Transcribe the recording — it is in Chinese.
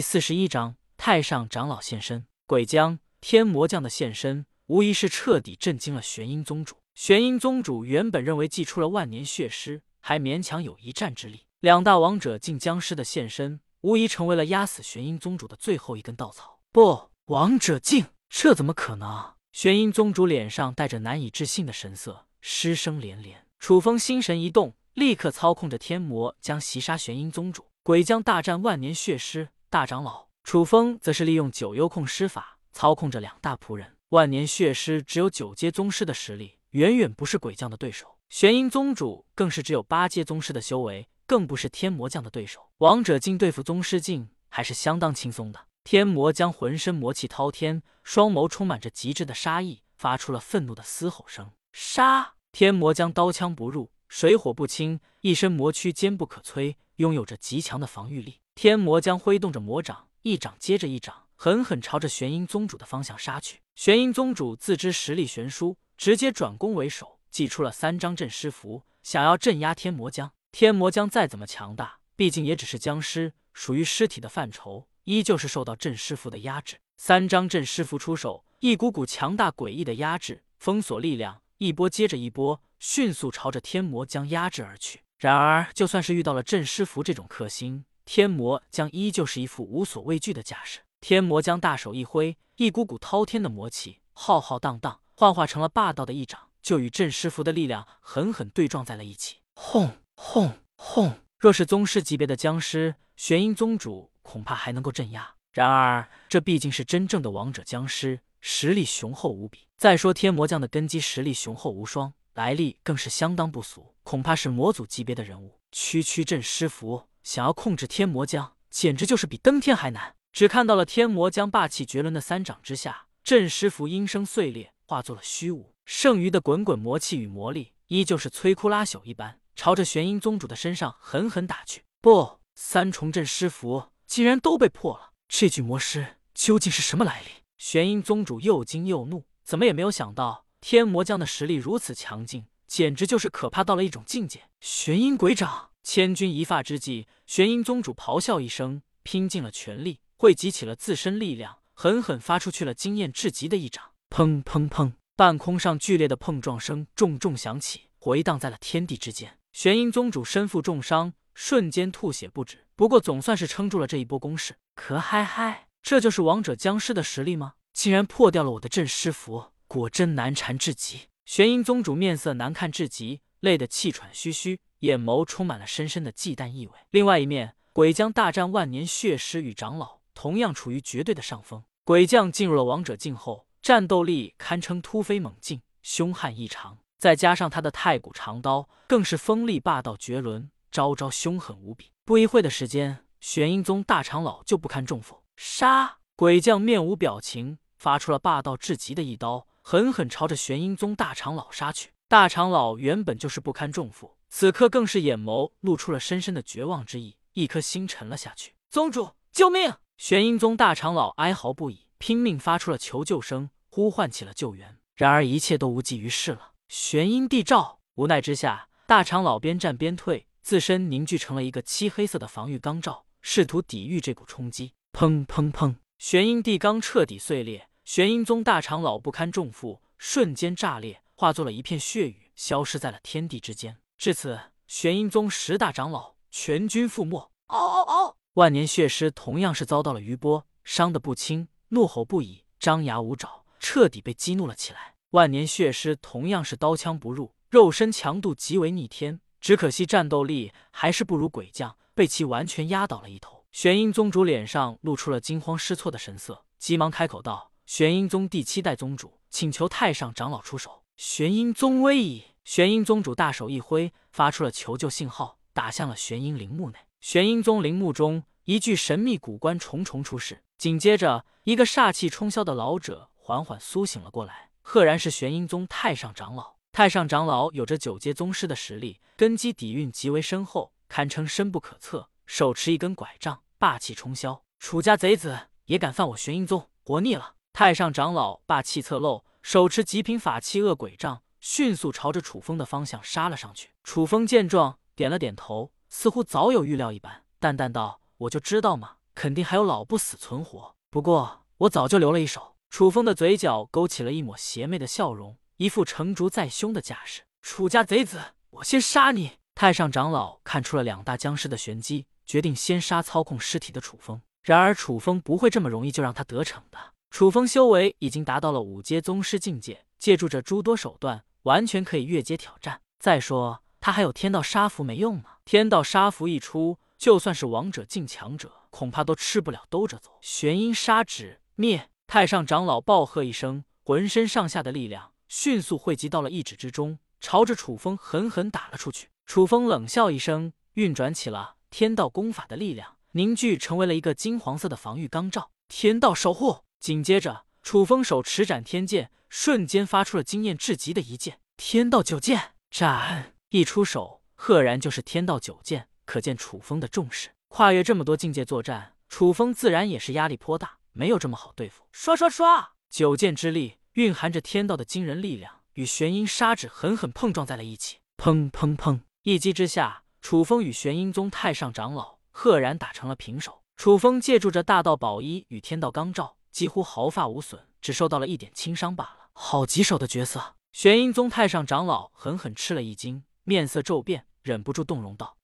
第四十一章太上长老现身。鬼将、天魔将的现身，无疑是彻底震惊了玄阴宗主。玄阴宗主原本认为祭出了万年血尸，还勉强有一战之力。两大王者进僵尸的现身，无疑成为了压死玄阴宗主的最后一根稻草。不，王者境，这怎么可能？玄阴宗主脸上带着难以置信的神色，失声连连。楚风心神一动，立刻操控着天魔将袭杀玄阴宗主。鬼将大战万年血尸。大长老楚风则是利用九幽控尸法操控着两大仆人。万年血尸只有九阶宗师的实力，远远不是鬼将的对手。玄阴宗主更是只有八阶宗师的修为，更不是天魔将的对手。王者境对付宗师境还是相当轻松的。天魔将浑身魔气滔天，双眸充满着极致的杀意，发出了愤怒的嘶吼声。杀！天魔将刀枪不入，水火不侵，一身魔躯坚不可摧，拥有着极强的防御力。天魔将挥动着魔掌，一掌接着一掌，狠狠朝着玄阴宗主的方向杀去。玄阴宗主自知实力悬殊，直接转攻为守，祭出了三张镇尸符，想要镇压天魔将。天魔将再怎么强大，毕竟也只是僵尸，属于尸体的范畴，依旧是受到镇尸符的压制。三张镇尸符出手，一股股强大诡异的压制封锁力量，一波接着一波，迅速朝着天魔将压制而去。然而，就算是遇到了镇尸符这种克星，天魔将依旧是一副无所畏惧的架势。天魔将大手一挥，一股股滔天的魔气浩浩荡荡，幻化成了霸道的一掌，就与镇尸符的力量狠狠对撞在了一起。轰轰轰！若是宗师级别的僵尸，玄阴宗主恐怕还能够镇压。然而，这毕竟是真正的王者僵尸，实力雄厚无比。再说天魔将的根基实力雄厚无双，来历更是相当不俗，恐怕是魔祖级别的人物。区区镇尸符。想要控制天魔将，简直就是比登天还难。只看到了天魔将霸气绝伦的三掌之下，镇尸符应声碎裂，化作了虚无。剩余的滚滚魔气与魔力，依旧是摧枯拉朽一般，朝着玄阴宗主的身上狠狠打去。不，三重镇尸符竟然都被破了！这具魔尸究竟是什么来历？玄阴宗主又惊又怒，怎么也没有想到天魔将的实力如此强劲，简直就是可怕到了一种境界。玄阴鬼掌。千钧一发之际，玄阴宗主咆哮一声，拼尽了全力，汇集起了自身力量，狠狠发出去了惊艳至极的一掌。砰砰砰！半空上剧烈的碰撞声重重响起，回荡在了天地之间。玄阴宗主身负重伤，瞬间吐血不止。不过总算是撑住了这一波攻势。可嗨嗨，这就是王者僵尸的实力吗？竟然破掉了我的镇尸符，果真难缠至极。玄阴宗主面色难看至极，累得气喘吁吁。眼眸充满了深深的忌惮意味。另外一面，鬼将大战万年血尸与长老，同样处于绝对的上风。鬼将进入了王者境后，战斗力堪称突飞猛进，凶悍异常。再加上他的太古长刀，更是锋利霸道绝伦，招招凶狠无比。不一会的时间，玄阴宗大长老就不堪重负，杀！鬼将面无表情，发出了霸道至极的一刀，狠狠朝着玄阴宗大长老杀去。大长老原本就是不堪重负。此刻更是眼眸露出了深深的绝望之意，一颗心沉了下去。宗主，救命！玄阴宗大长老哀嚎不已，拼命发出了求救声，呼唤起了救援。然而一切都无济于事了。玄阴地罩，无奈之下，大长老边战边退，自身凝聚成了一个漆黑色的防御钢罩，试图抵御这股冲击。砰砰砰！玄阴地罡彻底碎裂，玄阴宗大长老不堪重负，瞬间炸裂，化作了一片血雨，消失在了天地之间。至此，玄阴宗十大长老全军覆没。嗷嗷嗷！万年血尸同样是遭到了余波，伤得不轻，怒吼不已，张牙舞爪，彻底被激怒了起来。万年血尸同样是刀枪不入，肉身强度极为逆天，只可惜战斗力还是不如鬼将，被其完全压倒了一头。玄阴宗主脸上露出了惊慌失措的神色，急忙开口道：“玄阴宗第七代宗主，请求太上长老出手。”玄阴宗危矣！玄阴宗主大手一挥，发出了求救信号，打向了玄阴陵墓内。玄阴宗陵墓中，一具神秘古棺重重出世。紧接着，一个煞气冲霄的老者缓缓苏醒了过来，赫然是玄阴宗太上长老。太上长老有着九阶宗师的实力，根基底蕴极为深厚，堪称深不可测。手持一根拐杖，霸气冲霄。楚家贼子也敢犯我玄阴宗，活腻了！太上长老霸气侧漏，手持极品法器恶鬼杖。迅速朝着楚风的方向杀了上去。楚风见状，点了点头，似乎早有预料一般，淡淡道：“我就知道嘛，肯定还有老不死存活。不过我早就留了一手。楚风的嘴角勾起了一抹邪魅的笑容，一副成竹在胸的架势。楚家贼子，我先杀你！太上长老看出了两大僵尸的玄机，决定先杀操控尸体的楚风。然而楚风不会这么容易就让他得逞的。楚风修为已经达到了五阶宗师境界，借助着诸多手段，完全可以越阶挑战。再说他还有天道杀符没用呢，天道杀符一出，就算是王者境强者，恐怕都吃不了兜着走。玄阴杀指灭！太上长老暴喝一声，浑身上下的力量迅速汇集到了一指之中，朝着楚风狠狠打了出去。楚风冷笑一声，运转起了天道功法的力量，凝聚成为了一个金黄色的防御钢罩。天道守护。紧接着，楚风手持斩天剑，瞬间发出了惊艳至极的一剑——天道九剑斩。一出手，赫然就是天道九剑，可见楚风的重视。跨越这么多境界作战，楚风自然也是压力颇大。没有这么好对付，刷刷刷！九剑之力蕴含着天道的惊人力量，与玄阴杀指狠狠碰撞在了一起。砰砰砰！一击之下，楚风与玄阴宗太上长老赫然打成了平手。楚风借助着大道宝衣与天道罡罩，几乎毫发无损，只受到了一点轻伤罢了。好棘手的角色！玄阴宗太上长老狠狠吃了一惊，面色骤变，忍不住动容道：“